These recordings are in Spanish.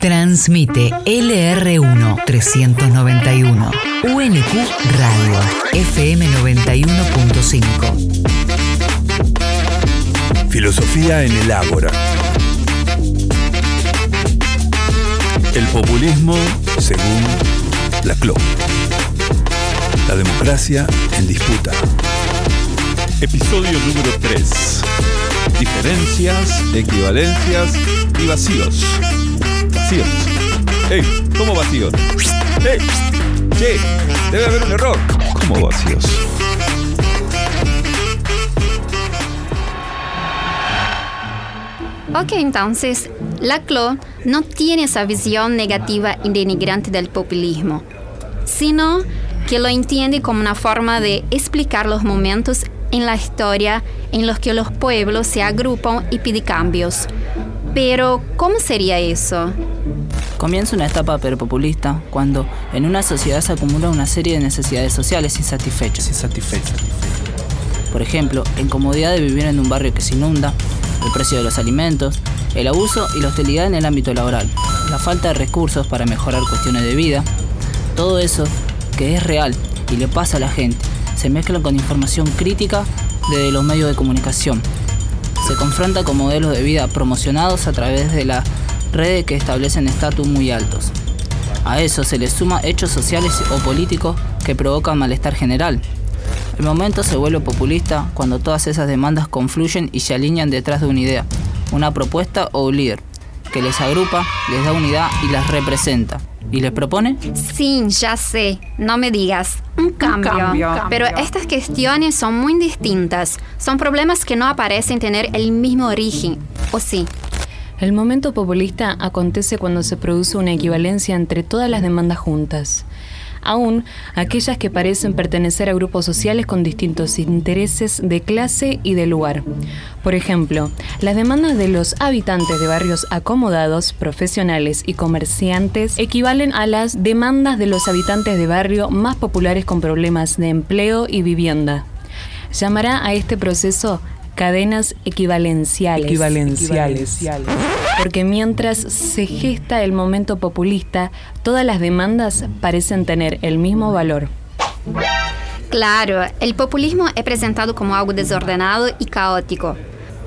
Transmite LR1 391 UNQ Radio FM 91.5 Filosofía en el Ágora. El populismo según la CLO. La democracia en disputa. Episodio número 3. Diferencias, equivalencias y vacíos. Vacíos. ¡Ey! ¿Cómo vacíos? ¡Ey! ¡Che! Debe haber un error. ¿Cómo vacíos? Ok, entonces, la CLO no tiene esa visión negativa y denigrante del populismo, sino que lo entiende como una forma de explicar los momentos en la historia en los que los pueblos se agrupan y piden cambios. Pero, ¿cómo sería eso? Comienza una etapa perpopulista cuando en una sociedad se acumula una serie de necesidades sociales insatisfechas. Insatisfecho. Por ejemplo, la incomodidad de vivir en un barrio que se inunda, el precio de los alimentos, el abuso y la hostilidad en el ámbito laboral, la falta de recursos para mejorar cuestiones de vida. Todo eso, que es real y le pasa a la gente, se mezcla con información crítica de los medios de comunicación. Se confronta con modelos de vida promocionados a través de la redes que establecen estatus muy altos. A eso se le suma hechos sociales o políticos que provocan malestar general. El momento se vuelve populista cuando todas esas demandas confluyen y se alinean detrás de una idea, una propuesta o un líder, que les agrupa, les da unidad y las representa. ¿Y les propone? Sí, ya sé, no me digas. Un cambio. cambio. Pero estas cuestiones son muy distintas. Son problemas que no aparecen tener el mismo origen. ¿O sí? El momento populista acontece cuando se produce una equivalencia entre todas las demandas juntas, aún aquellas que parecen pertenecer a grupos sociales con distintos intereses de clase y de lugar. Por ejemplo, las demandas de los habitantes de barrios acomodados, profesionales y comerciantes equivalen a las demandas de los habitantes de barrio más populares con problemas de empleo y vivienda. Llamará a este proceso cadenas equivalenciales. Equivalenciales. Porque mientras se gesta el momento populista, todas las demandas parecen tener el mismo valor. Claro, el populismo es presentado como algo desordenado y caótico.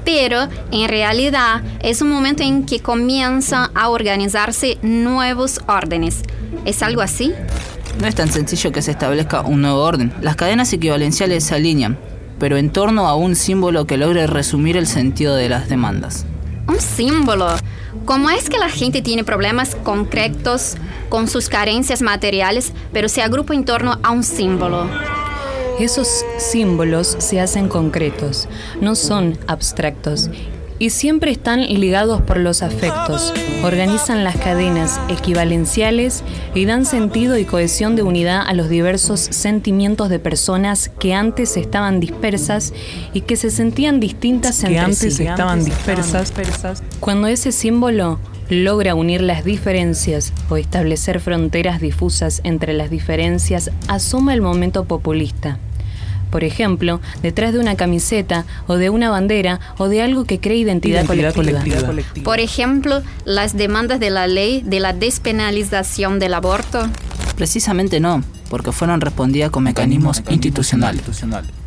Pero en realidad es un momento en que comienzan a organizarse nuevos órdenes. ¿Es algo así? No es tan sencillo que se establezca un nuevo orden. Las cadenas equivalenciales se alinean, pero en torno a un símbolo que logre resumir el sentido de las demandas. Un símbolo. ¿Cómo es que la gente tiene problemas concretos con sus carencias materiales, pero se agrupa en torno a un símbolo? Esos símbolos se hacen concretos, no son abstractos. Y siempre están ligados por los afectos, organizan las cadenas equivalenciales y dan sentido y cohesión de unidad a los diversos sentimientos de personas que antes estaban dispersas y que se sentían distintas Que entre antes sí. estaban dispersas. Cuando ese símbolo logra unir las diferencias o establecer fronteras difusas entre las diferencias, asoma el momento populista. Por ejemplo, detrás de una camiseta o de una bandera o de algo que cree identidad, Identidad colectiva. colectiva. Por ejemplo, las demandas de la ley de la despenalización del aborto. Precisamente no, porque fueron respondidas con mecanismos institucionales.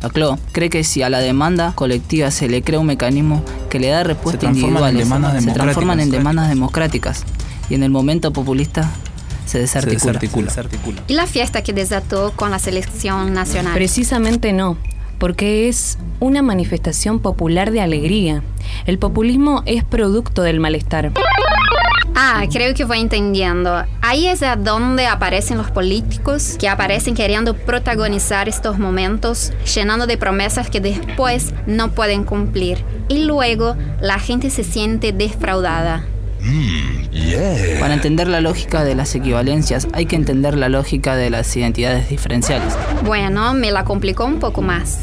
La CLO cree que si a la demanda colectiva se le crea un mecanismo que le da respuesta demandas se transforman en demandas democráticas y en el momento populista se Se desarticula. desarticula. Y la fiesta que desató con la selección nacional. Precisamente no, porque es una manifestación popular de alegría. El populismo es producto del malestar. Ah, creo que voy entendiendo. Ahí es a donde aparecen los políticos que aparecen queriendo protagonizar estos momentos, llenando de promesas que después no pueden cumplir. Y luego la gente se siente defraudada. Para entender la lógica de las equivalencias hay que entender la lógica de las identidades diferenciales. Bueno, me la complicó un poco más.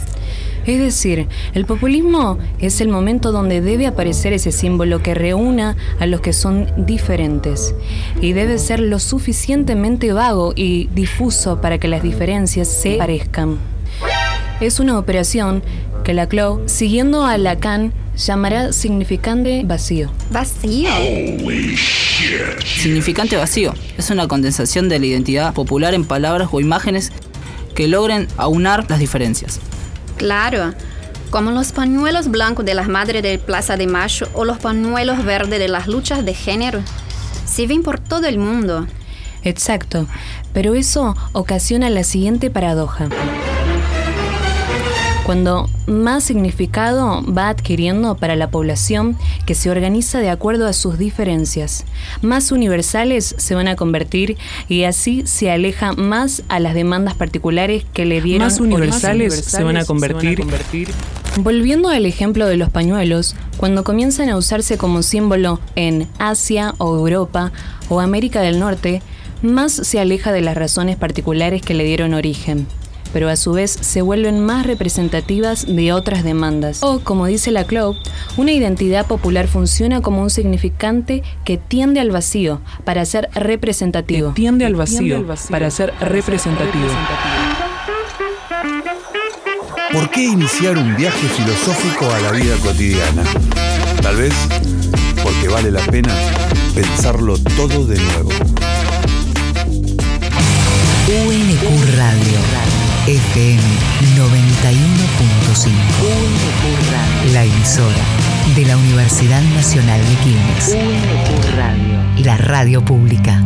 Es decir, el populismo es el momento donde debe aparecer ese símbolo que reúna a los que son diferentes y debe ser lo suficientemente vago y difuso para que las diferencias se parezcan. Es una operación que la CLO, siguiendo a Lacan, llamará significante vacío. Vacío. Significante vacío es una condensación de la identidad popular en palabras o imágenes que logren aunar las diferencias. Claro, como los pañuelos blancos de las madres de Plaza de Mayo o los pañuelos verdes de las luchas de género. Se ven por todo el mundo. Exacto, pero eso ocasiona la siguiente paradoja. Cuando más significado va adquiriendo para la población que se organiza de acuerdo a sus diferencias, más universales se van a convertir y así se aleja más a las demandas particulares que le dieron Más universales se van a convertir. Volviendo al ejemplo de los pañuelos, cuando comienzan a usarse como símbolo en Asia o Europa o América del Norte, más se aleja de las razones particulares que le dieron origen, pero a su vez se vuelven más representativas de otras demandas. O, como dice la Club, una identidad popular funciona como un significante que tiende al vacío para ser representativo. Tiende al vacío para ser representativo. ¿Por qué iniciar un viaje filosófico a la vida cotidiana? Tal vez porque vale la pena pensarlo todo de nuevo. UNQ Radio. FM 91.5. La emisora de la Universidad Nacional de Quilmes. La radio pública.